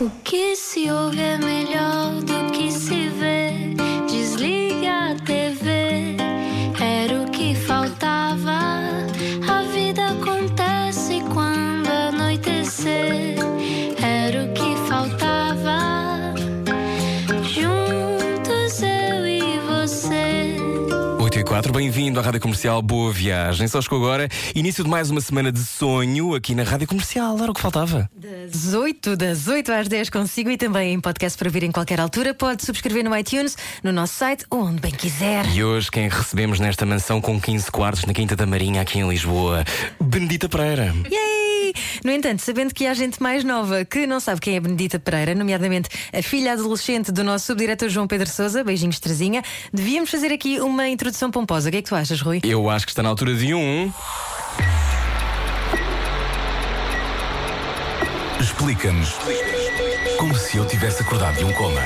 O que se ouve é melhor do bem-vindo à Rádio Comercial, boa viagem. Só chegou agora, início de mais uma semana de sonho aqui na Rádio Comercial. Era o que faltava. Das 8, das 8 às 10 consigo e também em podcast para vir em qualquer altura. Pode subscrever no iTunes, no nosso site onde bem quiser. E hoje quem recebemos nesta mansão com 15 quartos na Quinta da Marinha, aqui em Lisboa, Benedita Pereira. Yay! No entanto, sabendo que há gente mais nova que não sabe quem é Benedita Pereira, nomeadamente a filha adolescente do nosso subdiretor João Pedro Souza, beijinhos Terezinha, devíamos fazer aqui uma introdução pomposa. O que é que tu achas, Rui? Eu acho que está na altura de um. Explica-nos como se eu tivesse acordado de um coma.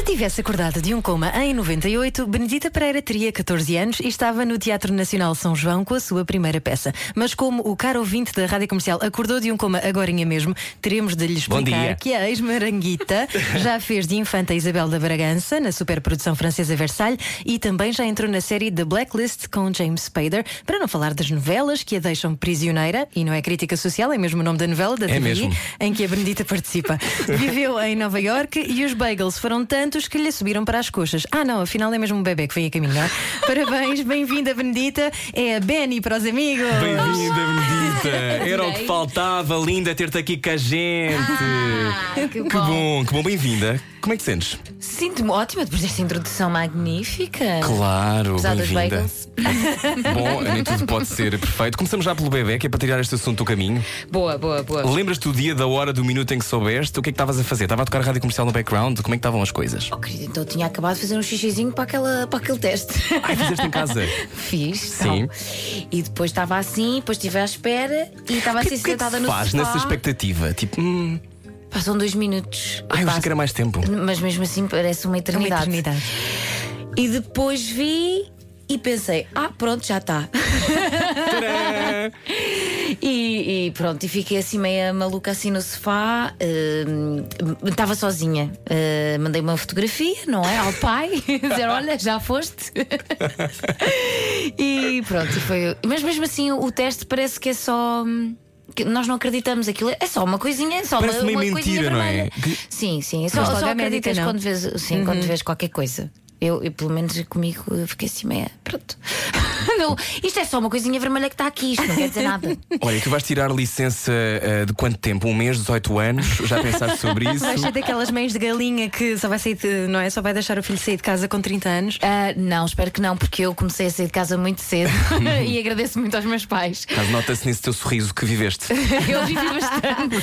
Se tivesse acordado de um coma em 98, Benedita Pereira teria 14 anos e estava no Teatro Nacional São João com a sua primeira peça. Mas como o caro ouvinte da Rádio Comercial acordou de um coma agora mesmo, teremos de lhe explicar que a ex-maranguita já fez de infanta Isabel da Bragança na superprodução francesa Versailles e também já entrou na série The Blacklist com James Spader, para não falar das novelas que a deixam prisioneira, e não é crítica social, é mesmo o nome da novela da É mesmo. em que a Benedita participa. Viveu em Nova York e os bagels foram tantos que lhe subiram para as coxas. Ah, não, afinal é mesmo um bebê que vem a caminhar. Parabéns, bem-vinda, Benedita. É a Benny para os amigos. Bem-vinda, Benedita. Era o que faltava, linda, ter-te aqui com a gente. que que bom. bom, que bom, bem-vinda. Como é que te sentes? Sinto-me ótima depois desta introdução magnífica. Claro, Apesar dos bem-vinda. bagels. Bom, nem tudo pode ser perfeito. Começamos já pelo bebê, que é para tirar este assunto do caminho. Boa, boa, boa. Lembras-te do dia, da hora, do minuto em que soubeste? O que é que estavas a fazer? Estava a tocar a rádio comercial no background? Como é que estavam as coisas? Oh, querida, então eu tinha acabado de fazer um xixizinho para, aquela, para aquele teste. Ai, fizeste em casa. Fiz, Sim. então. E depois estava assim, depois estive à espera e estava assim que é que sentada se no faz sofá. nessa expectativa? Tipo, hum, Passam dois minutos. ai, eu achei Passa- que era mais tempo. Mas mesmo assim parece uma É uma eternidade. eternidade. E depois vi e pensei, ah, pronto, já está. E, e pronto, e fiquei assim meia maluca assim no sofá. hum, Estava sozinha. Uh, mandei uma fotografia, não é? Ao pai, dizer: Olha, já foste. e pronto, e foi. Mas mesmo assim, o teste parece que é só. Que nós não acreditamos aquilo, é só uma coisinha, é só Parece uma, uma mentira, coisinha não é? vermelha. Que- Sim, sim, é só, só logo a médica acreditas não. quando vês, sim, quando vês qualquer coisa. Eu, eu, pelo menos comigo, eu fiquei assim meia. Pronto. Não, isto é só uma coisinha vermelha que está aqui, isto não quer dizer nada. Olha, tu vais tirar licença ah, de quanto tempo? Um mês, 18 anos? Já pensaste sobre isso? Vais ser daquelas mães de galinha que só vai sair, de- não é? Só vai deixar o filho sair de casa com 30 anos. Ah, não, espero que não, porque eu comecei a sair de casa muito cedo e agradeço muito aos meus pais. Caso nota-se nesse teu sorriso que viveste. Eu vivi bastante.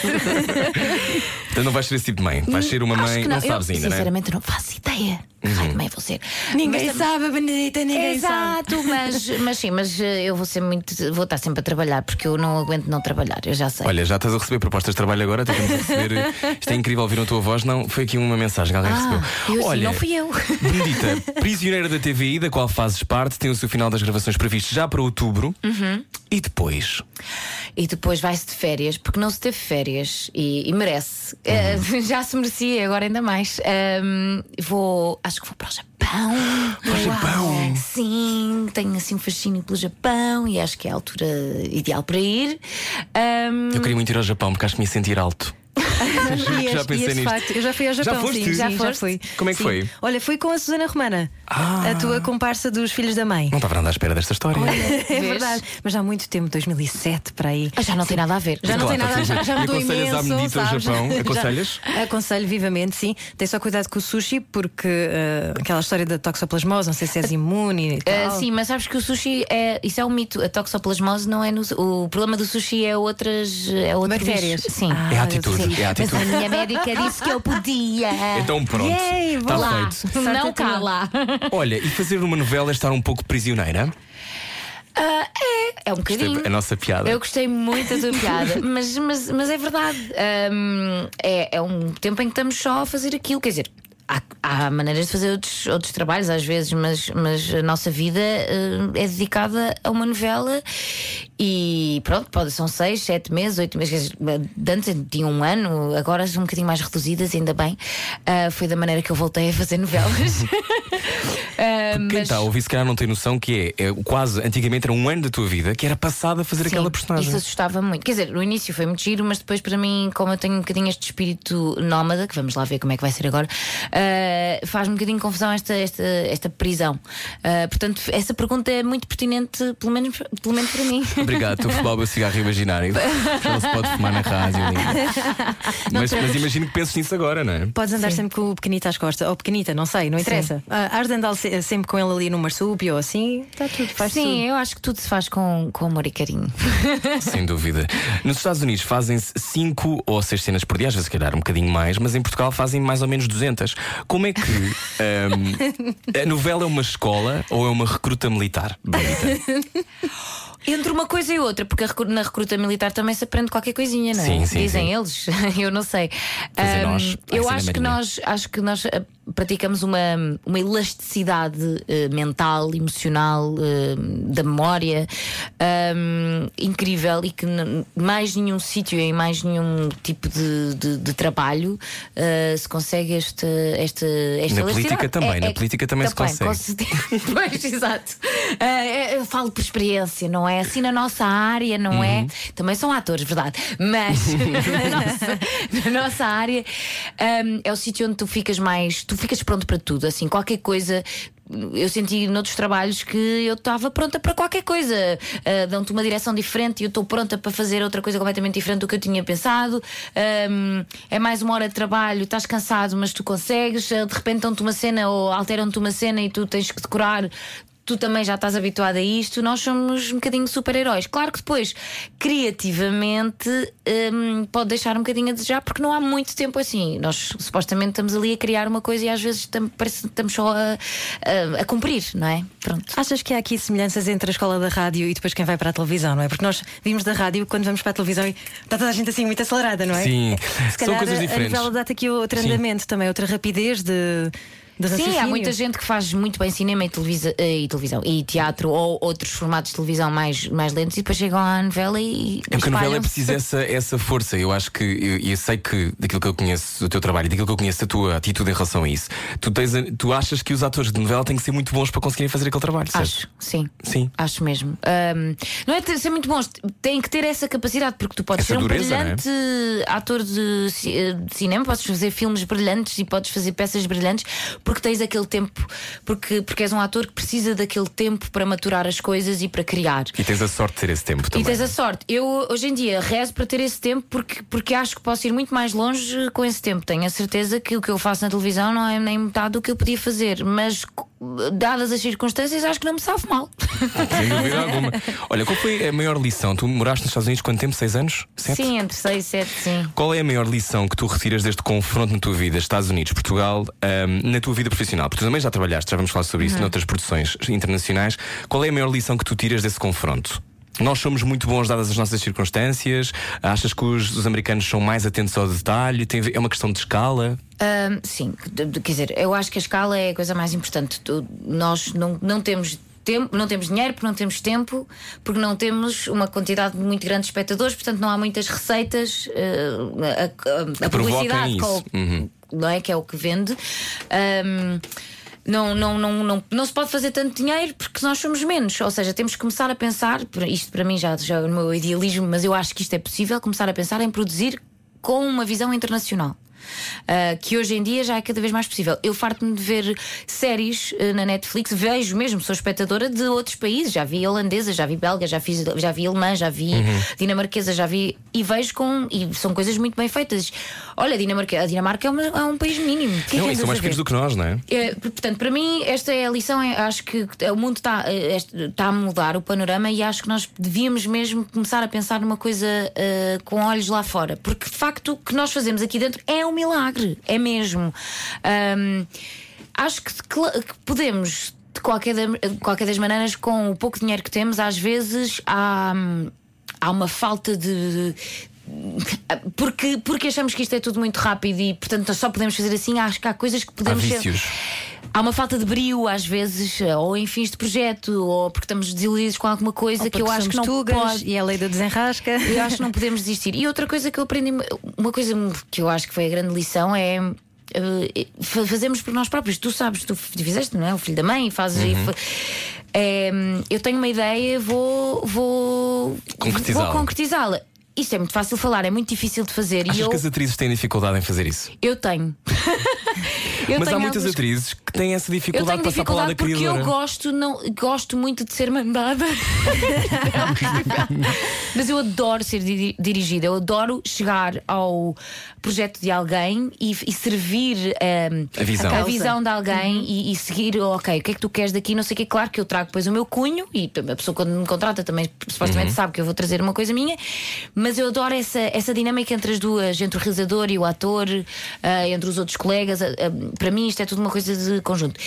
Então não vais ser esse tipo de mãe. Vais ser uma Acho mãe. que Não, Eu, sabes ainda, né? Sinceramente, não faço ideia. Que raio de mãe vou ser. Ninguém Mas- sabe, Benedita, ninguém sabe. Exato, mas, mas sim, mas eh, eu vou ser muito. Vou estar sempre a trabalhar porque eu não aguento não trabalhar, eu já sei. Olha, já estás a receber propostas de trabalho agora, temos a receber. Isto é incrível ouvir a tua voz. Não, foi aqui uma mensagem que alguém ah, recebeu. eu assim, Olha, não fui eu. Benedita, prisioneira da TVI, da qual fazes parte, tem o seu final das gravações previsto já para outubro. Uhum. E depois? E depois vai-se de férias, porque não se teve férias e, e merece. Eh, já se merecia, agora ainda mais. Ahm, vou, acho que vou para o Japão. Para o Japão? Sim, tenho assim um fascínio pelo Japão e acho que é a altura ideal para ir. Ahm, Eu queria muito ir ao Japão porque acho que me ia sentir alto. E já pensei e nisto. facto, eu já fui ao Já Japão, foste? sim, Já sim, foste? fui. Como é que Sim. foi? Olha, fui com a Susana Romana, Ah. a tua comparsa dos filhos da mãe. Não estava nada à espera desta história. É verdade, mas já há muito tempo, 2007 para aí. ah, já não tem nada a ver. Já não Claro, tem nada, já, tudo já. E mudou aconselhas à imenso, Benedita ao sabes? Japão? Já- Aconselhas? Aconselho vivamente, sim. Tem só cuidado com o sushi, porque eh, aquela história da toxoplasmose, não sei se és imune e Ah, tal. sim, mas sabes que o sushi é. Isso é um mito. A toxoplasmose não é no. O problema do sushi é outras. É outro Bactérias. Sim. Ah, É a atitude, sim. É a atitude. Mas a minha médica disse que eu podia. Então pronto. Yay, Está vou lá. feito. Sorte Não a cá tua. lá. Olha, e fazer uma novela é estar um pouco prisioneira? Ah, é, é um Isto bocadinho. é a nossa piada. Eu gostei muito da tua piada, mas, mas, mas é verdade. Ahm, é, é um tempo em que estamos só a fazer aquilo. Quer dizer, há, há maneiras de fazer outros, outros trabalhos às vezes, mas, mas a nossa vida eh, é dedicada a uma novela e pronto, pode, são seis, sete meses, oito meses. Antes tinha um ano, agora são um bocadinho mais reduzidas, ainda bem. Ah, foi da maneira que eu voltei a fazer novelas. Ah, Quem mas- está a ouvir, se calhar não tem noção que é, é quase, antigamente era um ano da tua vida que era passado a fazer Sim, aquela personagem. Isso assustava muito. Quer dizer, no início foi muito giro, mas depois, para mim, como eu tenho um bocadinho este espírito nómada, que vamos lá ver como é que vai ser agora, ah, faz-me um bocadinho confusão esta, esta, esta prisão. Ah, portanto, essa pergunta é muito pertinente, pelo menos, pelo menos para mim. Obrigado, tu fumava cigarro imaginário. Não se pode fumar na rádio. mas, mas imagino que penses nisso agora, não é? Podes andar sempre com o pequenito às costas, ou pequenita, não sei, não interessa. Ah, has de andar se- sempre com ele ali no marsúpio ou assim, está tudo, faz Sim, eu acho que tudo se faz com, com amor e carinho. Sem dúvida. Nos Estados Unidos fazem-se 5 ou 6 cenas por dia, às vezes, se calhar um bocadinho mais, mas em Portugal fazem mais ou menos 200. Como é que ahm, a novela é uma escola ou é uma recruta militar? Entre uma coisa e outra, porque na recruta militar também se aprende qualquer coisinha, não é? Sim, sim, Dizem sim. eles, eu não sei. Nós, vai eu acho que nós acho que nós ah, praticamos uma, uma elasticidade eh, mental, emocional, eh, da memória ahm, incrível e que mais nenhum sítio, em mais nenhum tipo de, de- de trabalho eh, se consegue esta, esta, esta Na política também, na política também se consegue. com pois, exato. É, eu falo por experiência, não é? Assim na nossa área, não Uhum. é? Também são atores, verdade. Mas na, nossa, na nossa área ahm, é o sítio onde tu ficas mais. Tu ficas pronto para tudo. Assim, qualquer coisa. Eu senti noutros trabalhos que eu estava pronta para qualquer coisa. Ah, Dão-te uma direção diferente e eu estou pronta para fazer outra coisa completamente diferente do que eu tinha pensado. Ahm, é mais uma hora de trabalho, estás cansado, mas tu consegues. Ah, De repente dão-te uma cena ou alteram-te uma cena e tu tens que decorar tu também já estás habituado a isto, nós somos um bocadinho super-heróis. Claro que depois, criativamente, hum, pode deixar um bocadinho a desejar, porque não há muito tempo assim. Nós supostamente estamos ali a criar uma coisa e às vezes tam- parece que estamos só a, a- a cumprir, não é? Pronto. Achas que há aqui semelhanças entre a escola da rádio e depois quem vai para a televisão, não é? Porque nós vimos da rádio quando vamos para a televisão e está toda a gente assim muito acelerada, não é? Sim, Se são calhar coisas a- diferentes. A novela dá-te aqui outro Sim. andamento também, outra rapidez de, de Sim, há muita gente que faz muito bem cinema e, televisa, eh, e televisão e teatro ou outros formatos de televisão mais, mais lentos e depois chegam à novela e. É porque a novela é preciso essa, essa força. Eu acho que, eu, eu sei que daquilo que eu conheço do teu trabalho e daquilo que eu conheço da tua atitude em relação a isso, tu, tens, tu achas que os atores de novela têm que ser muito bons para conseguirem fazer aquele trabalho, certo? Acho, sim. Sim. Acho mesmo. Ahm, não é ter, ser muito bons, tem que ter essa capacidade, porque tu podes Essa ser um dureza, é? brilhante ator de, de cinema, podes fazer filmes brilhantes e podes fazer peças brilhantes, porque tens aquele tempo, porque, porque és um ator que precisa daquele tempo para maturar as coisas e para criar. E tens a sorte de ter esse tempo E também. tens a sorte. Eu hoje em dia rezo para ter esse tempo porque, porque acho que posso ir muito mais longe com esse tempo. Tenho a certeza que o que eu faço na televisão não é nem metade do que eu podia fazer, mas dadas as circunstâncias, acho que não me sabe mal. Sem dúvida alguma. Olha, qual foi a maior lição? Tu moraste nos Estados Unidos quanto tempo? Seis anos? Sete? Sim, entre 6 e 7, sim. Qual é a maior lição que tu retiras deste confronto na tua vida, Estados Unidos, Portugal, ahm, na tua vida profissional? Porque tu também já trabalhaste, já vamos falar sobre Uhum. isso noutras produções internacionais. Qual é a maior lição que tu tiras desse confronto? Nós somos muito bons dadas as nossas circunstâncias? Achas que os, os americanos são mais atentos ao detalhe? Tem é uma questão de escala? Ahm, sim, quer dizer, eu acho que a escala é a coisa mais importante. Nós não, não temos. Tempo, não temos dinheiro porque não temos tempo, porque não temos uma quantidade muito grande de espectadores, portanto não há muitas receitas. eh, a, a- a publicidade, isso. com- Uhum. não é? Que é o que vende. Ahm, não, não, não, não, não se pode fazer tanto dinheiro porque nós somos menos. Ou seja, temos que começar a pensar, isto para mim já, já é o meu idealismo, mas eu acho que isto é possível, começar a pensar em produzir com uma visão internacional. Uh, que hoje em dia já é cada vez mais possível. Eu farto-me de ver séries uh, na Netflix, vejo mesmo, sou espectadora de outros países. Já vi holandesa, já vi belga, já, fiz, já vi alemã, já vi dinamarquesa, já vi. E vejo com. E são coisas muito bem feitas. Olha, a Dinamarca, a Dinamarca é, uma- é um país mínimo. É não, que eles andas são mais pequenos do que nós, não é? É, portanto, para mim, esta é a lição. é- acho que o mundo está eh, está a mudar o panorama e acho que nós devíamos mesmo começar a pensar numa coisa eh, com olhos lá fora. Porque de facto o que nós fazemos aqui dentro é um milagre, é mesmo. Ahm, acho que, que podemos, de qualquer, da- qualquer das maneiras, com o pouco dinheiro que temos, às vezes há, há uma falta de. porque, porque achamos que isto é tudo muito rápido e, portanto, nós só podemos fazer assim. Acho que há coisas que Há podemos ser. Há uma falta de brio, às vezes, ou em fins de projeto, ou porque estamos desiludidos com alguma coisa Ou que eu acho que não tugas pode. E é a lei da desenrasca. Eu acho que não podemos desistir. E outra coisa que eu aprendi, uma coisa que eu acho que foi a grande lição é. eh, fa- fazemos por nós próprios, tu sabes, tu fizeste, não é? O filho da mãe, fazes. e fa- é, eu tenho uma ideia, vou, vou Concretizá-la. Vou concretizá-la. Isto é muito fácil de falar, é muito difícil de fazer. Achas e eu, que as atrizes têm dificuldade em fazer isso? eu tenho. Eu Mas há tenho muitas algumas- atrizes que têm essa dificuldade de passar para dificuldade da porque eu gosto, não, gosto muito de ser mandada. É. Mas eu adoro ser di- dirigida, eu adoro chegar ao projeto de alguém e, e servir ehm, A visão. a, causa. visão de alguém e, e seguir, ok, o que é que tu queres daqui? Não sei o que, claro que eu trago depois o meu cunho e a pessoa quando me contrata também supostamente sabe que eu vou trazer uma coisa minha, mas eu adoro essa, essa dinâmica entre as duas, entre o realizador e o ator, ah, entre os outros colegas. ah, para mim, isto é tudo uma coisa de conjunto.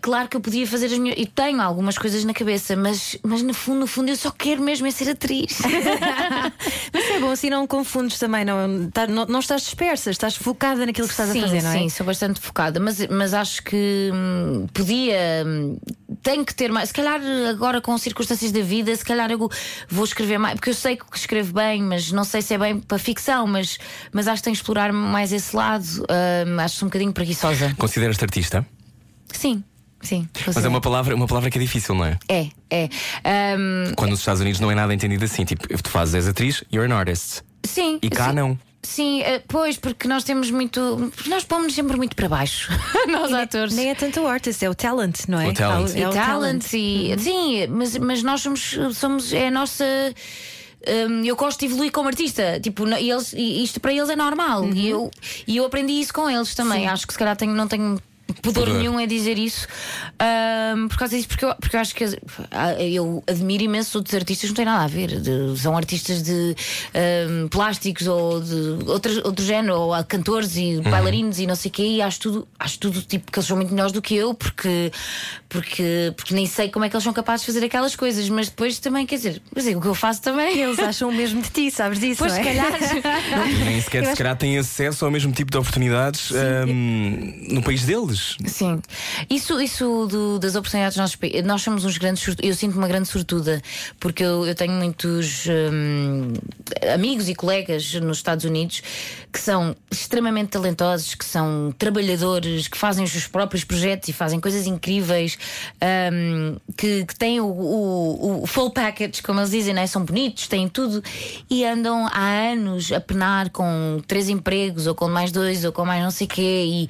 Claro que eu podia fazer as minhas. E tenho algumas coisas na cabeça, mas, mas no fundo, no fundo, eu só quero mesmo é ser atriz. Mas é bom, assim não confundes também, não, tá- não, não estás dispersa, estás focada naquilo que estás sim, a fazer, não é? Sim, sou bastante focada, mas, mas acho que hum, podia. hum, tenho que ter mais. Se calhar agora com circunstâncias da vida, se calhar eu vou escrever mais, porque eu sei que escrevo bem, mas não sei se é bem para ficção, mas, mas acho que tenho que explorar mais esse lado. Hum, acho um bocadinho preguiçosa. Consideras-te artista? Sim, sim. Mas é uma palavra, uma palavra que é difícil, não é? É, é. Hum, Quando nos Estados Unidos não é nada entendido assim. Tipo, tu fazes, és atriz, you're an artist. sim. E cá sim. não. Sim, eh, pois, porque nós temos muito. Nós pomos sempre muito para baixo, nós atores. Nem é tanto o artist, é o talent, não é? O talent. É e o talent, e sim, mas, mas nós somos, somos é a nossa. Hum, eu gosto de evoluir como artista, tipo, e eles, isto para eles é normal. E, eu, e eu aprendi isso com eles também. Acho que se calhar tenho, não tenho pudor Pudor. nenhum a dizer isso hum, por causa disso, porque eu, porque eu acho que ah, eu admiro imenso outros artistas, não tem nada a ver. de- são artistas de hum, plásticos ou de outro, outro género, ou cantores e bailarinos e não sei o quê, e acho tudo, acho tudo tipo que eles são muito melhores do que eu, porque, porque, porque nem sei como é que eles são capazes de fazer aquelas coisas, mas depois também, quer dizer, mas é o que eu faço também. Eles acham o mesmo de ti, sabes disso? Pois, não é? se calhar. Nem sequer, se calhar, têm acesso ao mesmo tipo de oportunidades hum, no país deles. Sim, isso, isso do- das oportunidades nós, nós somos uns grandes eu sinto uma grande sortuda porque eu, eu tenho muitos hum, amigos e colegas nos Estados Unidos que são extremamente talentosos, que são trabalhadores, que fazem os seus próprios projetos e fazem coisas incríveis, hum, que, que têm o, o- o full package, como eles dizem, né? são bonitos, têm tudo e andam há anos a penar com três empregos ou com mais dois ou com mais não sei o quê e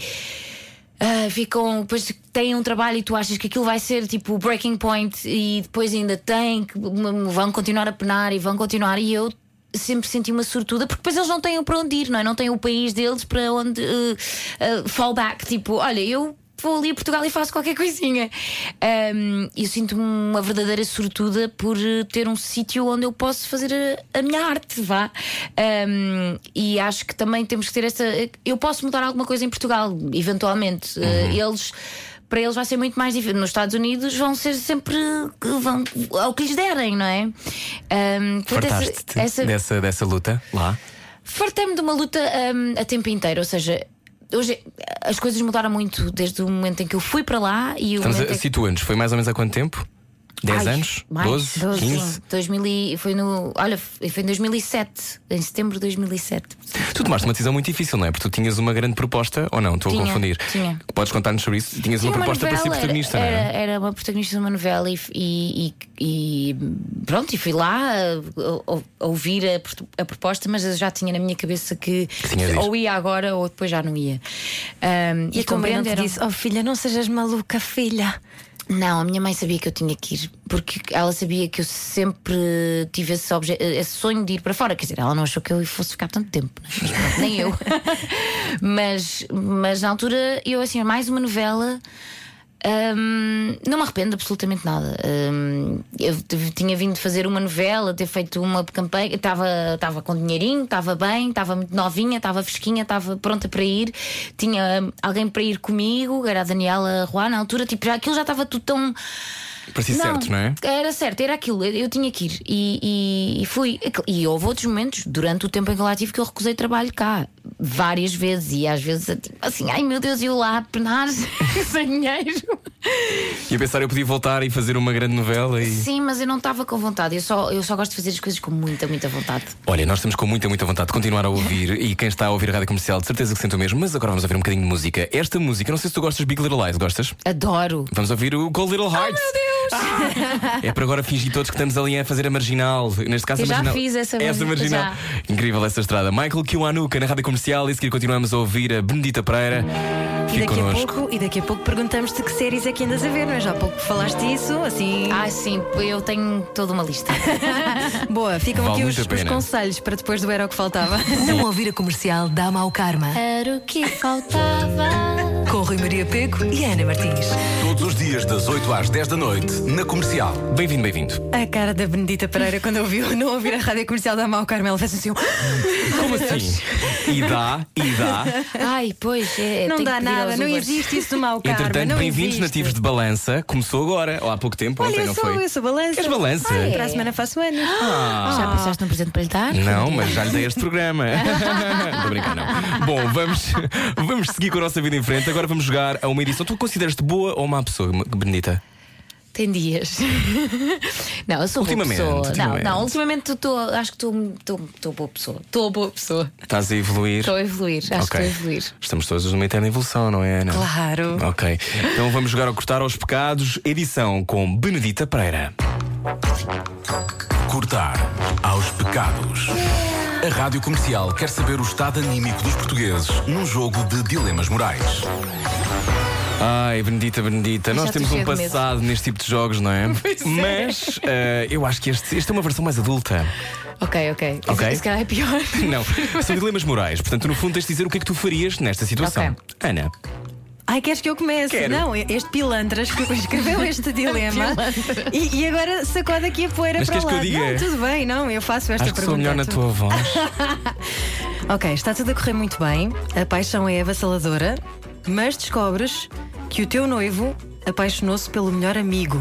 ah, ficam, depois têm um trabalho e tu achas que aquilo vai ser tipo o breaking point e depois ainda têm que vão continuar a penar e vão continuar e eu sempre senti uma sortuda porque depois eles não têm para onde ir, não é? Não têm o país deles para onde uh, uh, fallback, tipo, olha, eu vou ali a Portugal e faço qualquer coisinha. Um, eu sinto-me uma verdadeira sortuda por uh, ter um sítio onde eu posso fazer a, a minha arte, vá. Um, e acho que também temos que ter essa. Eu posso mudar alguma coisa em Portugal, eventualmente. Uh, eles. Para eles vai ser muito mais difícil. Nos Estados Unidos vão ser sempre vão, ao que lhes derem, não é? Um, essa- essa- dessa, dessa luta lá? Fartei-me de uma luta hum, a tempo inteiro, ou seja, hoje as coisas mudaram muito desde o momento em que eu fui para lá e o que... situa-nos. Foi mais ou menos há quanto tempo? 10 Ai, anos? mais, 12? 12, 15? 2000 e- foi no, olha, foi em 2007, em setembro de 2007. Tu tomaste uma decisão muito difícil, não é? Porque tu tinhas uma grande proposta, ou não? Estou a confundir. tinha. Podes contar-nos sobre isso? Tinhas Tinha uma proposta para ser novela, protagonista, era, não é? era, era uma protagonista de uma novela e, e, e- e pronto, e fui lá a, a- a ouvir a, a proposta, mas eu já tinha na minha cabeça que, ir. ou ia agora ou depois já não ia. Um, E te compreenderam- disse, oh filha, não sejas maluca, filha. Não, a minha mãe sabia que eu tinha que ir, porque ela sabia que eu sempre tive esse, esse sonho de ir para fora. Quer dizer, ela não achou que eu fosse ficar tanto tempo, né? Mas nem eu. mas, mas na altura, eu assim, mais uma novela. Hum, não me arrependo absolutamente nada. Hum, eu tinha vindo fazer uma novela, ter feito uma campanha, estava estava com dinheirinho, estava bem, estava muito novinha, estava fresquinha, estava pronta para ir. Tinha alguém para ir comigo, era a Daniela Juan na altura, tipo, já, aquilo já estava tudo tão Parecia certo, não é? Era certo, era aquilo, eu, eu tinha que ir. E, e- e fui. E houve outros momentos durante o tempo em que eu lá tive que eu recusei trabalho cá. Várias vezes. E às vezes assim, ai meu Deus, eu lá a penar sem dinheiro. E a pensar, eu podia voltar e fazer uma grande novela e. Sim, mas eu não estava com vontade. Eu só, eu só gosto de fazer as coisas com muita, muita vontade. Olha, nós estamos com muita, muita vontade de continuar a ouvir e quem está a ouvir a rádio comercial de certeza que sente o mesmo, mas agora vamos ouvir um bocadinho de música. Esta música, não sei se tu gostas de Big Little Lies, gostas? Adoro. Vamos ouvir o Cold Little Hearts. meu Deus! É para agora fingir todos que estamos ali a fazer a marginal. Neste caso, Eu a já marginal. fiz essa essa margin- marginal. Incrível essa estrada. Michael Kiwanuka na rádio comercial e a seguir continuamos a ouvir a Benedita Pereira. E daqui, a pouco, e daqui a pouco perguntamos-te que séries é que andas a ver, não é? Já há pouco falaste isso, assim. Ah, sim, eu tenho toda uma lista. Boa, ficam Vale aqui os, os conselhos para depois do Era o que Faltava. Não ouvir a comercial dá mau karma. Era o que faltava. Com Rui Maria Peco e Ana Martins. Todos os dias, das 8 às 10 da noite, na comercial. Bem-vindo, bem-vindo. A cara da Benedita Pereira quando ouviu não ouvir a rádio comercial da Mau Carmel fez assim. um- Como assim? E dá, e dá. Ai, pois, é. Não tenho dá que pedir nada, aos não Ubers. existe isso do Mau Carmel. Entretanto, não bem-vindos existe. nativos de balança. Começou agora, ou há pouco tempo, Olha, ontem, eu não sou, foi? eu sou balança. És balança? Ah, Ah. Para a semana faço anos. Já pensaste num presente para lhe dar? Não, mas já lhe dei este programa. Não Estou a brincar, não. Bom, vamos, vamos seguir com a nossa vida em frente. Agora vamos jogar a uma edição. Tu consideras-te boa ou má pessoa, Benedita? Tem dias. não, eu sou boa Ultimamente, pessoa. ultimamente. Não, não, ultimamente estou, acho que estou- boa pessoa. Estou boa pessoa. Estás a evoluir? Estou a evoluir, acho que Ok. estou a evoluir. Estamos todos numa eterna evolução, não é, Ana? Claro. Ok. Então vamos jogar ao Cortar aos Pecados, edição com Benedita Pereira. Cortar aos pecados. A rádio comercial quer saber o estado anímico dos portugueses num jogo de dilemas morais. Ai, Benedita, Benedita, nós temos um passado neste tipo de jogos, não é? Mas eh, eu acho que este, este é uma versão mais adulta. Ok, ok. Ok. Esse calhar é pior. Não, são dilemas morais. Portanto, no fundo, tens de dizer o que é que tu farias nesta situação. Ana, Ai, queres que eu comece? Quero. Não, este pilantra escre- escreveu este dilema e, e agora sacode aqui a poeira Mas para lá. que eu diga? Não, tudo bem, não, eu faço esta acho que pergunta. sou melhor na Tu- tua voz. Ok, está tudo a correr muito bem, a paixão é avassaladora, mas descobres que o teu noivo apaixonou-se pelo melhor amigo.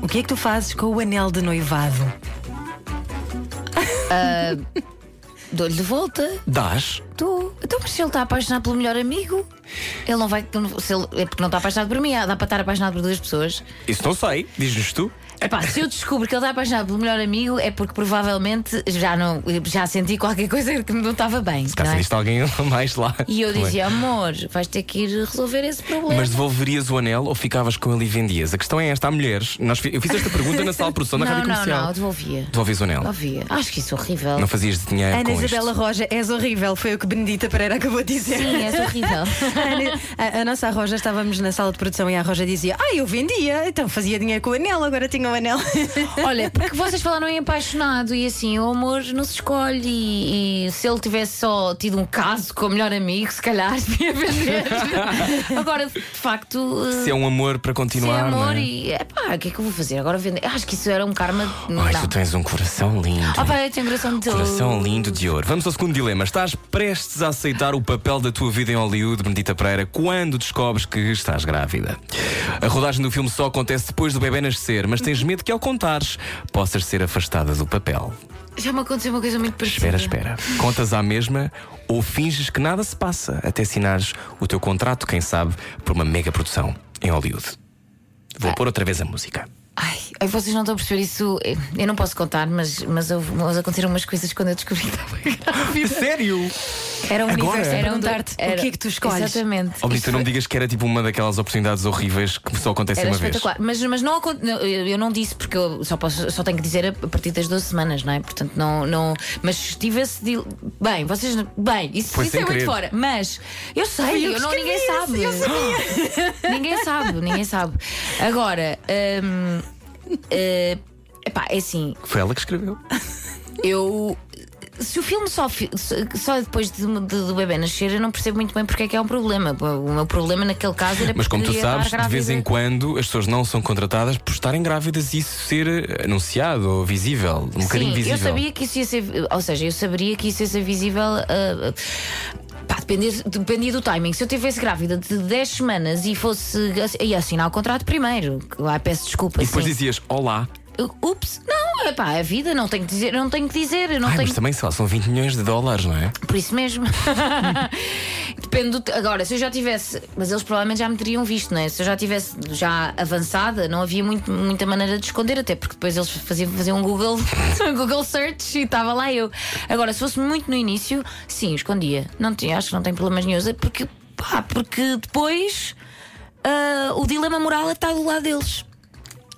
O que é que tu fazes com o anel de noivado? Dou-lhe de volta. Dás? Tu. Então, mas se ele está apaixonado pelo melhor amigo, ele não vai. Se ele, é porque não está apaixonado por mim, ah, dá para estar apaixonado por duas pessoas. Isso não sei. Diz-nos tu. Epá, se eu descubro que ele está apaixonado pelo melhor amigo, é porque provavelmente já, não, já senti qualquer coisa que não estava bem. Caso não é? alguém mais lá. E eu Não dizia, amor, vais ter que ir resolver esse problema. Mas devolverias o anel ou ficavas com ele e vendias? A questão é esta: há mulheres. Nós, eu fiz esta pergunta na sala de produção da não, rádio não, comercial. não, devolvia. Devolvias o anel? Devolvia. Acho que isso é horrível. Não fazias de dinheiro Ana com Isabela isto? Roja, és horrível, foi o que Benedita Pereira acabou de dizer. Sim, és horrível. Ana- a, a nossa Roja, estávamos na sala de produção e a Roja dizia: Ah, eu vendia, então fazia dinheiro com o anel, agora tinha o anel. Olha, porque vocês falaram em apaixonado e assim, o amor não se escolhe. E, e se ele tivesse só tido um caso com o melhor amigo, se calhar devia vender. Agora, de facto. Se é um amor para se é continuar. não amor é? e. Epá, o que é que eu vou fazer? Agora vender. Acho que isso era um karma. Ai, não. tu tens um coração lindo. Ah, pá, eu tenho coração de Coração lindo de ouro. Vamos ao segundo dilema. Estás prestes a aceitar o papel da tua vida em Hollywood, Benedita Pereira, quando descobres que estás grávida. A rodagem do filme só acontece depois do bebê nascer, mas tens medo que ao contares possas ser afastada do papel. Já me aconteceu uma coisa muito parecida. Espera, espera. Contas à mesma ou finges que nada se passa até assinares o teu contrato, quem sabe, por uma mega produção em Hollywood. Vou pôr outra vez a música. Ai, ai, vocês não estão a perceber isso. Eu não posso contar, mas, mas, houve- mas aconteceram umas coisas quando eu descobri que estava grávida. Sério? Era o Agora? universo a Era perguntar-te o que é que tu escolhes. Exatamente. Ó, Isso não me foi- digas que era tipo uma daquelas oportunidades horríveis que só acontecem Era uma vez. espetacular. Mas, mas não, acon- não, eu eu não disse porque eu só, posso, só tenho que dizer a partir das 12 semanas, não é? Portanto, não. não mas tive esse deal. Bem, vocês. Bem, isso, Foi isso sem é muito querer. fora. Mas eu sei, eu eu que não, ninguém sabe. ninguém sabe, ninguém sabe. Agora, hum, eh, epá, é assim, Foi ela que escreveu. eu. Se o filme só, só depois de, de- do bebê nascer, eu não percebo muito bem porque é que é um problema. O meu problema naquele caso era Mas como tu sabes, de vez em quando as pessoas não são contratadas por estarem grávidas e isso ser anunciado ou visível, um bocadinho visível. eu sabia que isso ia ser. Ou seja, eu saberia que isso ia ser visível. ah, pá, Dependia, dependia do timing. Se eu tivesse grávida de 10 semanas e fosse. ia assinar o contrato primeiro. Lá peço desculpa. E depois sim. dizias olá. Ups, não, é pá, a vida não tenho que dizer, não tenho que dizer, não Ai, tenho mas também lá, são 20 milhões de dólares, não é? por isso mesmo. Depende do. Agora, se eu já tivesse. Mas eles provavelmente já me teriam visto, não é? Se eu já tivesse já avançada, não havia muito, muita maneira de esconder, até porque depois eles faziam, faziam um Google, um Google Search e estava lá eu. Agora, se fosse muito no início, sim, escondia. Não tinha, acho que não tem problemas nenhum. Porque, pá, porque depois ah, o dilema moral é estar do lado deles.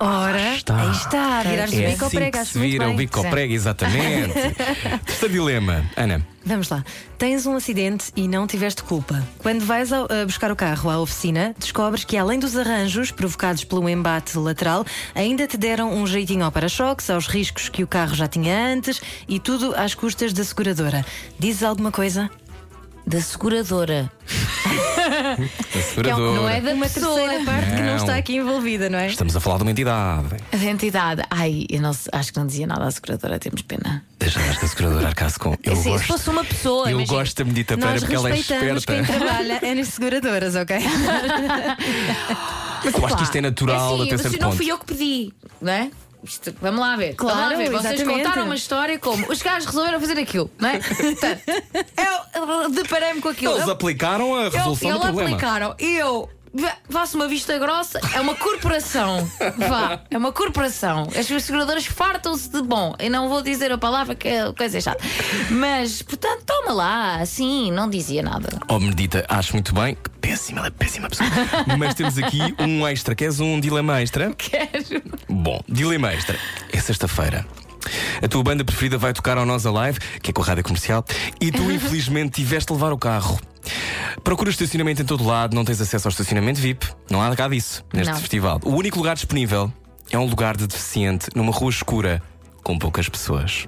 Ora, está. aí está, virares o É bico ao assim prego, se vira o bico ao prego, exatamente. Terceiro dilema. Ana, Vamos lá. Tens um acidente e não tiveste culpa. Quando vais ao- a buscar o carro à oficina, descobres que além dos arranjos provocados pelo embate lateral, ainda te deram um jeitinho ao para-choques, aos riscos que o carro já tinha antes e tudo às custas da seguradora. Dizes alguma coisa? Da seguradora. a seguradora. não é da Uma pessoa. terceira parte que não Não. está aqui envolvida, não é? Estamos a falar de uma entidade. A entidade. Ai, eu não, sei- acho que não dizia nada à seguradora, temos pena. Deixa que a seguradora arcasse com. Eu Assim, se gosto. fosse uma pessoa. Eu imagina- gosto da medita para Nós porque ela é respeitamos quem esperta. trabalha é nas seguradoras, ok? Mas eu acho que isto é natural É assim, até mas certo não ponto. fui eu que pedi, não é? Isto- vamos lá ver. Claro, vamos lá ver. Vocês exatamente. contaram uma história como os gajos resolveram fazer aquilo, não é? Portanto, eu, eu deparei-me com aquilo. Eles Eu- aplicaram a eu- resolução do eles problema. aplicaram. E eu vá- faço uma vista grossa. É uma corporação. Vá, é uma corporação. As seguradoras fartam-se de bom. Eu não vou dizer a palavra que é coisa chata. Mas, portanto, toma lá. Assim, não dizia nada. Oh, Medita, acho muito bem. Que Péssima, ela é péssima pessoa. Mas temos aqui um extra. Queres um dilema extra? Quero. Bom, dilema extra. É sexta-feira. A tua banda preferida vai tocar ao Nós Alive, que é com a rádio comercial, e tu infelizmente tiveste de levar o carro. Procuras estacionamento em todo lado, não tens acesso ao estacionamento VIP, não há cá disso neste Não. festival. O único lugar disponível é um lugar de deficiente numa rua escura com poucas pessoas.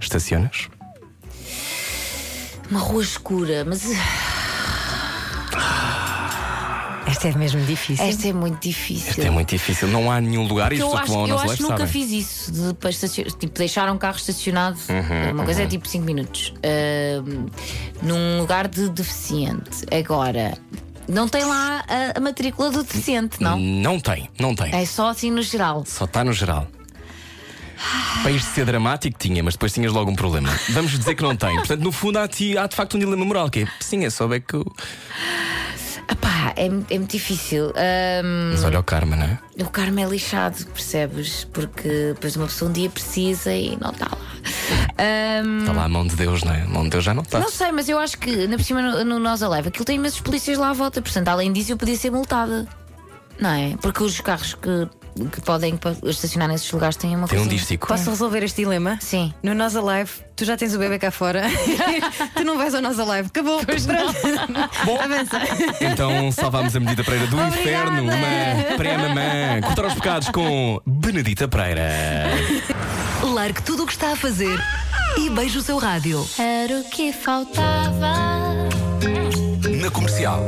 Estacionas? Uma rua escura, mas Esta é mesmo difícil. esta é muito difícil. Isto é muito difícil, não há nenhum lugar Porque eu que acho, vão ao eu acho que nunca sabem. fiz isso de para estacion... tipo, deixar um carro estacionado. Uhum, uma coisa é tipo 5 minutos. Ahm, num lugar de deficiente. Agora, não tem lá a, a matrícula do deficiente, não? Não tem, não tem. É só assim no geral. Só está no geral. Para isto ser dramático, tinha, mas depois tinhas logo um problema. Vamos dizer que não tem. Portanto, no fundo, há, há de facto um dilema moral que é, sim, é só é que. o- Epá, é, é muito difícil. Ahm, Mas olha o karma, não é? o karma é lixado, percebes? Porque depois uma pessoa um dia precisa e não está lá. Ahm, Está lá a mão de Deus, não é? A mão de Deus já não está. Não sei, mas eu acho que, na por cima, no, no Nós Alive, aquilo tem imensos polícias lá à volta. Portanto, além disso, eu podia ser multada. Não é? Porque os carros que, que podem estacionar nesses lugares têm uma Tem um dístico. Posso resolver este dilema? Sim. No Nós Alive, tu já tens o bebê cá fora. tu não vais ao Nós Alive. Acabou. Pronto. Avança. Então salvámos a Medita Pereira do Obrigada. inferno, uma pré-mamã. Cortar os pecados com Benedita Pereira. Largue tudo o que está a fazer e beije o seu rádio. Era o que faltava. Na comercial.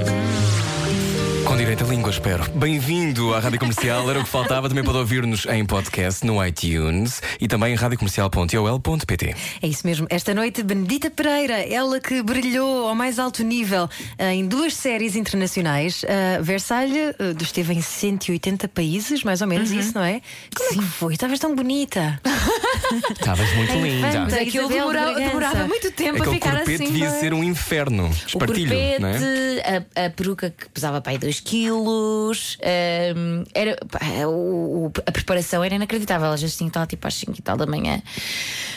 Com direito à língua, espero. Bem-vindo à Rádio Comercial. Era o que faltava. Também pode ouvir-nos em podcast, no iTunes e também em radiocomercial.ol.pt. É isso mesmo. Esta noite, Benedita Pereira, ela que brilhou ao mais alto nível eh, em duas séries internacionais. Uh, Versalhes eh, esteve em 180 países, mais ou menos isso, não é? Como é que foi? Estavas tão bonita. Estavas muito linda. infanta. Mas aquilo Isabel demorava, Bragança. demorava muito tempo a ficar corpete assim. devia não é? ser um inferno. O Espartilho, corpete, não é? a, a peruca que pesava para aí 2 quilos, hum, era, pá, o- a preparação era inacreditável. Às vezes tinha que estar tipo às 5 e tal da manhã.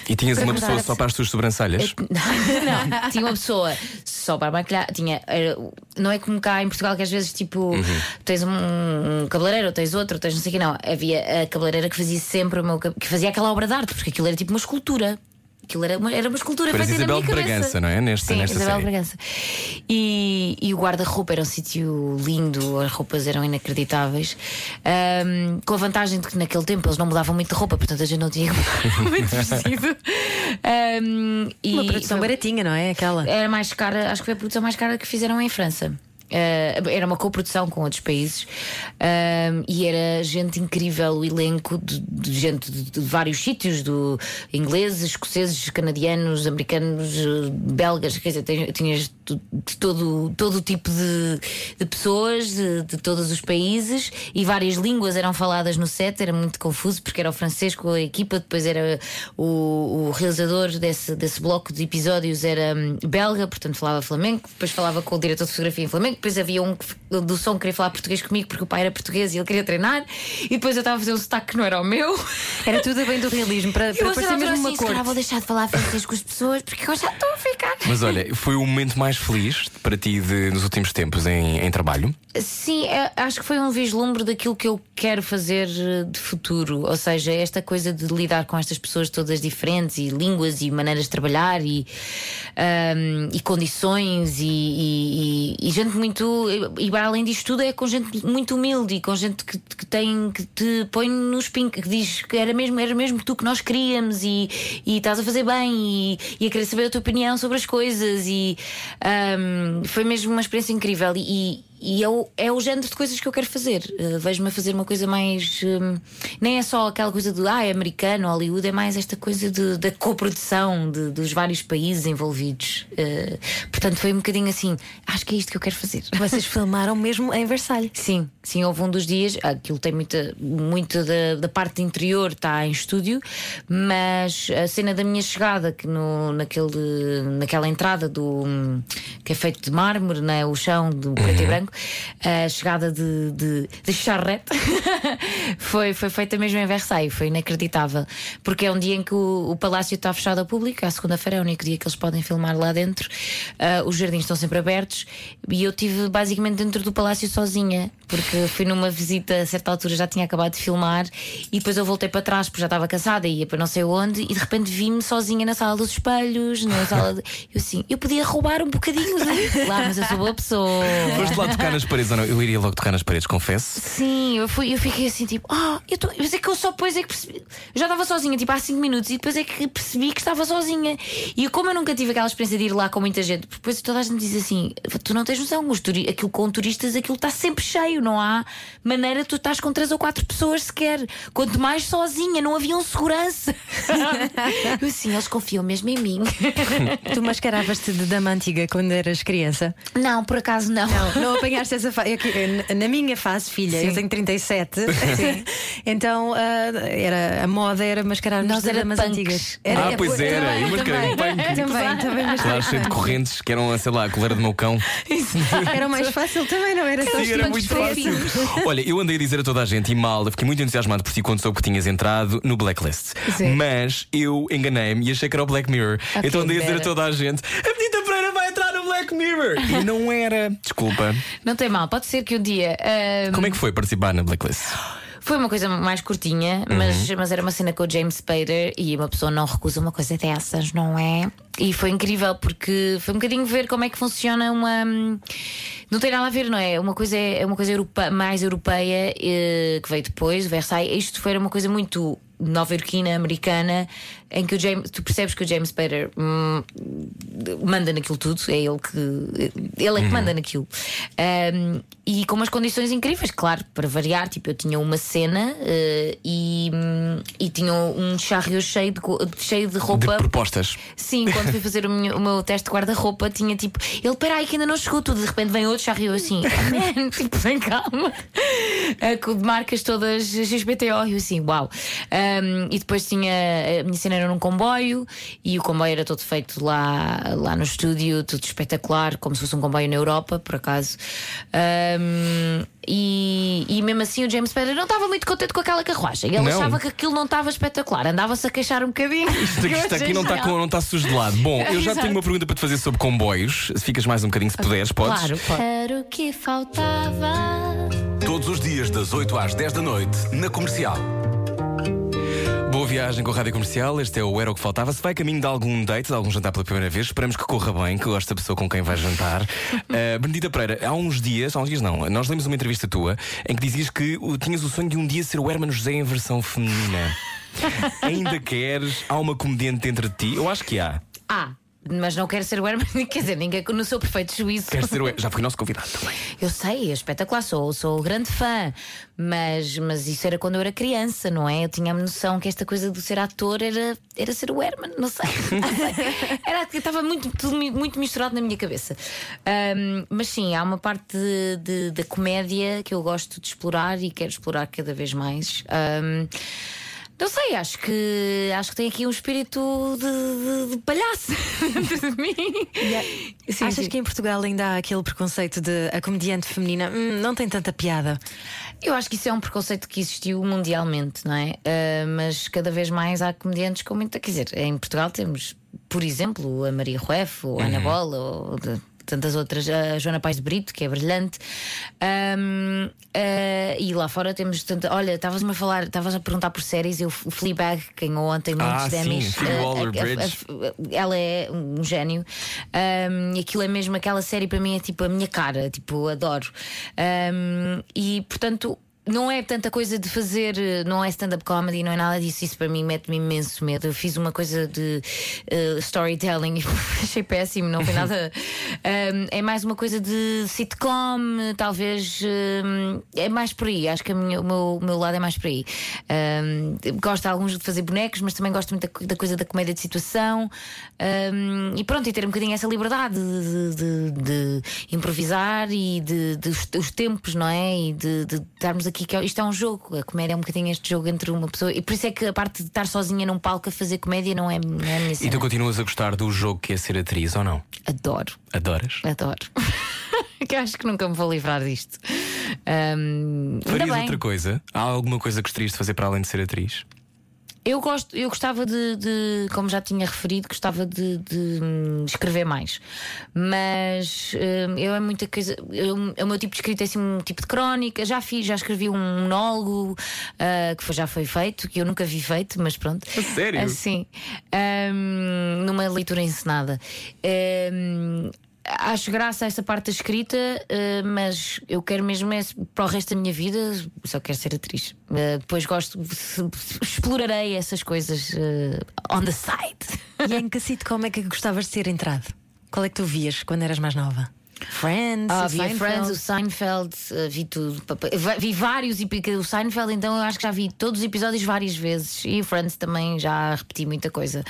E tinhas uma pessoa cortar só para as tuas sobrancelhas? não, tinha uma pessoa só para maquilhar. Tinha, era- não é como cá em Portugal que às vezes tipo tens um, um cabeleireiro, ou tens outro, ou tens não sei o que não. Havia a cabeleireira que fazia sempre o meu que fazia aquela obra de arte, porque aquilo era tipo uma escultura. Aquilo era uma, era uma escultura Tu eras feita na Isabel minha de cabeça. Bragança, não é? Nesta- Sim, nesta Isabel série. Bragança. E, e o guarda-roupa era um sítio lindo, as roupas eram inacreditáveis. Ahm, com a vantagem de que naquele tempo eles não mudavam muito de roupa, portanto a gente não tinha muito vestido. E Uma produção foi- baratinha, não é? Aquela. era mais cara, acho que foi a produção mais cara que fizeram em França. Eh, era uma coprodução com outros países um, e era gente incrível, o elenco de, de gente de, de vários sítios, do ingleses, escoceses, canadianos, americanos, eh, belgas, quer dizer, tinha- tinhas de, todo, todo tipo de, de pessoas de, de todos os países e várias línguas eram faladas no set, era muito confuso porque era o francês com a equipa, depois era o, o realizador desse, desse bloco de episódios era hum, belga, portanto falava flamenco, depois falava com o diretor de fotografia em flamenco, depois havia um que- do som que queria falar português comigo porque o pai era português e ele queria treinar, e depois eu estava a fazer um sotaque que não era o meu. Era tudo bem do realismo, para, para você parecer mesmo assim, uma "Se calhar cor. vou deixar de falar francês com as pessoas porque eu já estou a ficar. Mas olha, foi o momento mais feliz para ti de- nos últimos tempos em, em trabalho? Sim, é- acho que foi um vislumbre daquilo que eu quero fazer de futuro. Ou seja, esta coisa de lidar com estas pessoas todas diferentes e línguas e maneiras de trabalhar e, ahm, e condições e, e- e- e gente muito. E além disto tudo, é com gente muito humilde e com gente que, que tem que te põe nos pink, que diz que era mesmo, era mesmo tu que nós queríamos e, e estás a fazer bem e, e a querer saber a tua opinião sobre as coisas. E ahm, foi mesmo uma experiência incrível. E, e é o, é o género de coisas que eu quero fazer. Uh, Vejo-me a fazer uma coisa mais. hum, nem é só aquela coisa de ah, é americano, Hollywood, é mais esta coisa de, da coprodução de- dos vários países envolvidos. Uh, portanto, foi um bocadinho assim. Acho que é isto que eu quero fazer. Vocês filmaram mesmo em Versalhes. Sim, sim, houve um dos dias, aquilo tem muita, muita da, da parte interior está em estúdio, mas a cena da minha chegada, que no, naquele, naquela entrada do que é feito de mármore, né, o chão do preto e branco, a chegada de, de, de charrete foi, foi feita mesmo em Versailles, foi inacreditável, porque é um dia em que o, o palácio está fechado ao público, à segunda-feira é o único dia que eles podem filmar lá dentro, Ah, os jardins estão sempre abertos. E eu tive basicamente dentro do palácio sozinha, porque fui numa visita a certa altura, já tinha acabado de filmar e depois eu voltei para trás porque já estava cansada e ia para não sei onde e de repente vi-me sozinha na sala dos espelhos, na sala de... eu assim, eu podia roubar um bocadinho de lá, mas eu sou boa pessoa. Foste lá tocar nas paredes ou não? Eu iria logo tocar nas paredes, confesso. Sim, eu, fui, eu fiquei assim, tipo, ah, eu tô, mas é que eu só depois é que percebi. Eu já estava sozinha, tipo, há 5 minutos, e depois é que percebi que estava sozinha. E como eu nunca tive aquela experiência de ir lá com muita gente, depois toda a gente diz assim: tu não tens noção, os turi aquilo com turistas, aquilo está sempre cheio, não há maneira, tu estás com 3 ou 4 pessoas sequer. Quanto mais sozinha, não havia um segurança. eu assim, eles confiam mesmo em mim. Tu mascaravas-te de dama antiga quando eras criança? não, por acaso não. Não, não apanhaste essa fase. Na minha fase, filha, eu tenho 37. então ah, era, a moda era mascarar-nos Nós era damas antigas. Ah, pois era, também, eu mascarei também, punk. também, também Claro, cheio de mascarei. correntes que eram, sei lá, a coleira do meu cão. Era mais fácil também, não era Sim, era muito fácil. Olha, eu andei a dizer a toda a gente e mal, fiquei muito entusiasmado por ti quando soube que tinhas entrado no Blacklist. Sim. Mas eu enganei-me e achei que era o Black Mirror. Ah, então andei a dizer a toda a gente: a Black Mirror! E não era. Desculpa. Não tem mal, pode ser que um dia. Como é que foi participar na Blacklist? Foi uma coisa mais curtinha, mas, mas era uma cena com o James Spader e uma pessoa não recusa uma coisa dessas, não é? E foi incrível porque foi um bocadinho ver como é que funciona uma. Não tem nada a ver, não é? Uma coisa é é uma coisa europe- mais europeia eh, que veio depois, o Versailles. Isto foi uma coisa muito nova-iorquina, americana, em que o James, tu percebes que o James Spader hum, manda naquilo tudo, é ele que ele é que manda naquilo. Um, e com umas condições incríveis, claro, para variar. Tipo, eu tinha uma cena eh, e, e tinha um charrio cheio de, cheio de De roupa. propostas. Sim, quando fui fazer o meu, o meu teste de guarda-roupa, tinha tipo, ele, peraí, que ainda não chegou tudo. De repente vem outro charrio assim, "Oh, man, tipo, vem calma. Eh, com de marcas todas XBTO. E eu assim, uau. Um, e depois tinha, a minha cena era num comboio e o comboio era todo feito lá, lá no estúdio, tudo espetacular, como se fosse um comboio na Europa, por acaso. Um, e, e mesmo assim o James Spader não estava muito contente com aquela carruagem. Ele Não. achava que aquilo não estava espetacular, andava-se a queixar um bocadinho. Isto aqui, isto aqui não está não está de lado. Bom, eu já Exato. tenho uma pergunta para te fazer sobre comboios. Se ficas mais um bocadinho, se puderes, podes. Claro, claro. Era o que faltava. Todos os dias, das 8 às 10 da noite, na comercial. Viagem com a Rádio Comercial. Este é o Era o que Faltava. Se vai caminho de algum date, de algum jantar pela primeira vez, esperamos que corra bem, que goste da pessoa com quem vai jantar. Uh, Benedita Pereira, há uns dias, há uns dias não, nós lemos uma entrevista tua em que dizias que uh, tinhas o sonho de um dia ser o Hermano José em versão feminina. Ainda queres? Há uma comediante dentro de ti? Eu acho que há. Ah, mas não quero ser o Herman, quer dizer, ninguém no seu perfeito juízo. Quer ser o... Já foi nosso convidado também. Eu sei, é espetacular, sou, sou grande fã, mas, mas isso era quando eu era criança, não é? Eu tinha a noção que esta coisa de ser ator era, era ser o Herman, não sei. Era estava muito, tudo muito misturado na minha cabeça. Ahm, mas sim, há uma parte de- de- da comédia que eu gosto de explorar e quero explorar cada vez mais. Ahm, não sei, acho que acho que tem aqui um espírito de, de- de palhaço dentro de mim. Sim, Achas sim. que em Portugal ainda há aquele preconceito de a comediante feminina "Hum, não tem tanta piada? Eu acho que isso é um preconceito que existiu mundialmente, não é? Ah, mas cada vez mais há comediantes com muita. Quer dizer, em Portugal temos, por exemplo, a Maria Rueff, ou a Ana Bola, ou de- tantas outras, a Joana Paz de Brito, que é brilhante. Ahm, ah, e lá fora temos tanta. Olha, estavas-me a falar, estavas a perguntar por séries, eu, o Fleabag ganhou ontem muitos Ah, Emmys. Phoebe Ah, a- Waller-Bridge. a- ela é um gênio Um, e aquilo é mesmo aquela série para mim é tipo a minha cara, tipo, adoro. Um, e portanto. Não é tanta coisa de fazer, eh, não é stand-up comedy, não é nada disso. Isso para mim mete-me imenso medo. Eu fiz uma coisa de eh, storytelling e achei péssimo, não foi nada. Um, é mais uma coisa de sitcom, talvez. um, é mais por aí. Acho que minha- o, meu, o meu lado é mais por aí. Um, gosto de alguns de fazer bonecos, mas também gosto muito da, da coisa da comédia de situação. E pronto, e ter um bocadinho essa liberdade de, de- de- de improvisar e de, de os, os tempos, não é? E de, de estarmos aqui, que é- isto é um jogo. A comédia é um bocadinho este jogo entre uma pessoa. E por isso é que a parte de estar sozinha num palco a fazer comédia não é, não é a minha E cena. tu continuas a gostar do jogo que é ser atriz ou não? Adoro. Adoras? Adoro. que acho que nunca me vou livrar disto. Um, Farias outra coisa? Há alguma coisa que gostarias de fazer para além de ser atriz? Eu, gosto, eu gostava de, de, como já tinha referido, gostava de, de, hum, escrever mais. Mas hum, eu é muita coisa. eu- é o meu tipo de escrita é assim um tipo de crónica. Já fiz, já escrevi um monólogo ah, que foi- já foi feito, que eu nunca vi feito, mas pronto. A sério? Assim, hum, numa leitura encenada. Hum, Acho graça a essa parte da escrita, eh, mas eu quero mesmo é, para o resto da minha vida, só quero ser atriz. Eh, depois gosto, se- explorarei essas coisas eh, on the side. E em que sitcom é que gostavas de ser entrado? Qual é que tu vias quando eras mais nova? Friends, Ah, o vi Seinfeld? Friends, o Seinfeld, vi tudo. Vi vários, e porque o Seinfeld, então eu acho que já vi todos os episódios várias vezes. E o Friends também já repeti muita coisa.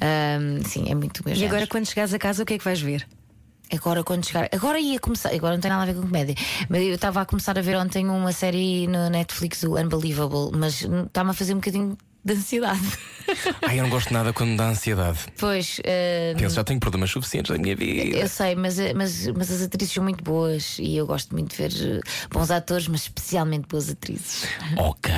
Ahm, sim, é muito E agora, quando chegares a casa, o que é que vais ver? Agora, quando chegar. Agora ia começar. Agora não tem nada a ver com comédia. Mas eu estava a começar a ver ontem uma série no Netflix, o Unbelievable, mas está-me a fazer um bocadinho de ansiedade. Ai, eu não gosto nada quando me dá ansiedade. pois. eh, Penso, já tenho problemas suficientes na minha vida. eu sei, mas, mas, mas as atrizes são muito boas e eu gosto muito de ver eh, bons atores, mas especialmente boas atrizes. Ok.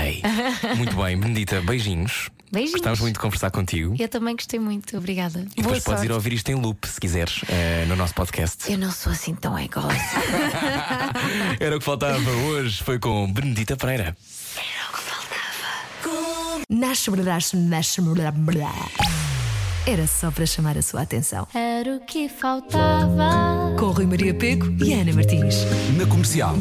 Muito bem, Benedita, beijinhos. Beijinhos. Gostávamos muito de conversar contigo. Eu também gostei muito, obrigada. E depois podes ir ouvir isto em loop, se quiseres, eh, no nosso podcast. Eu não sou assim tão egoísta. Era o que faltava hoje, foi com Benedita Pereira. Nasce, nasce, nasce. Era só para chamar a sua atenção. Era o que faltava. Com Rui Maria Peco e Ana Martins. Na comercial.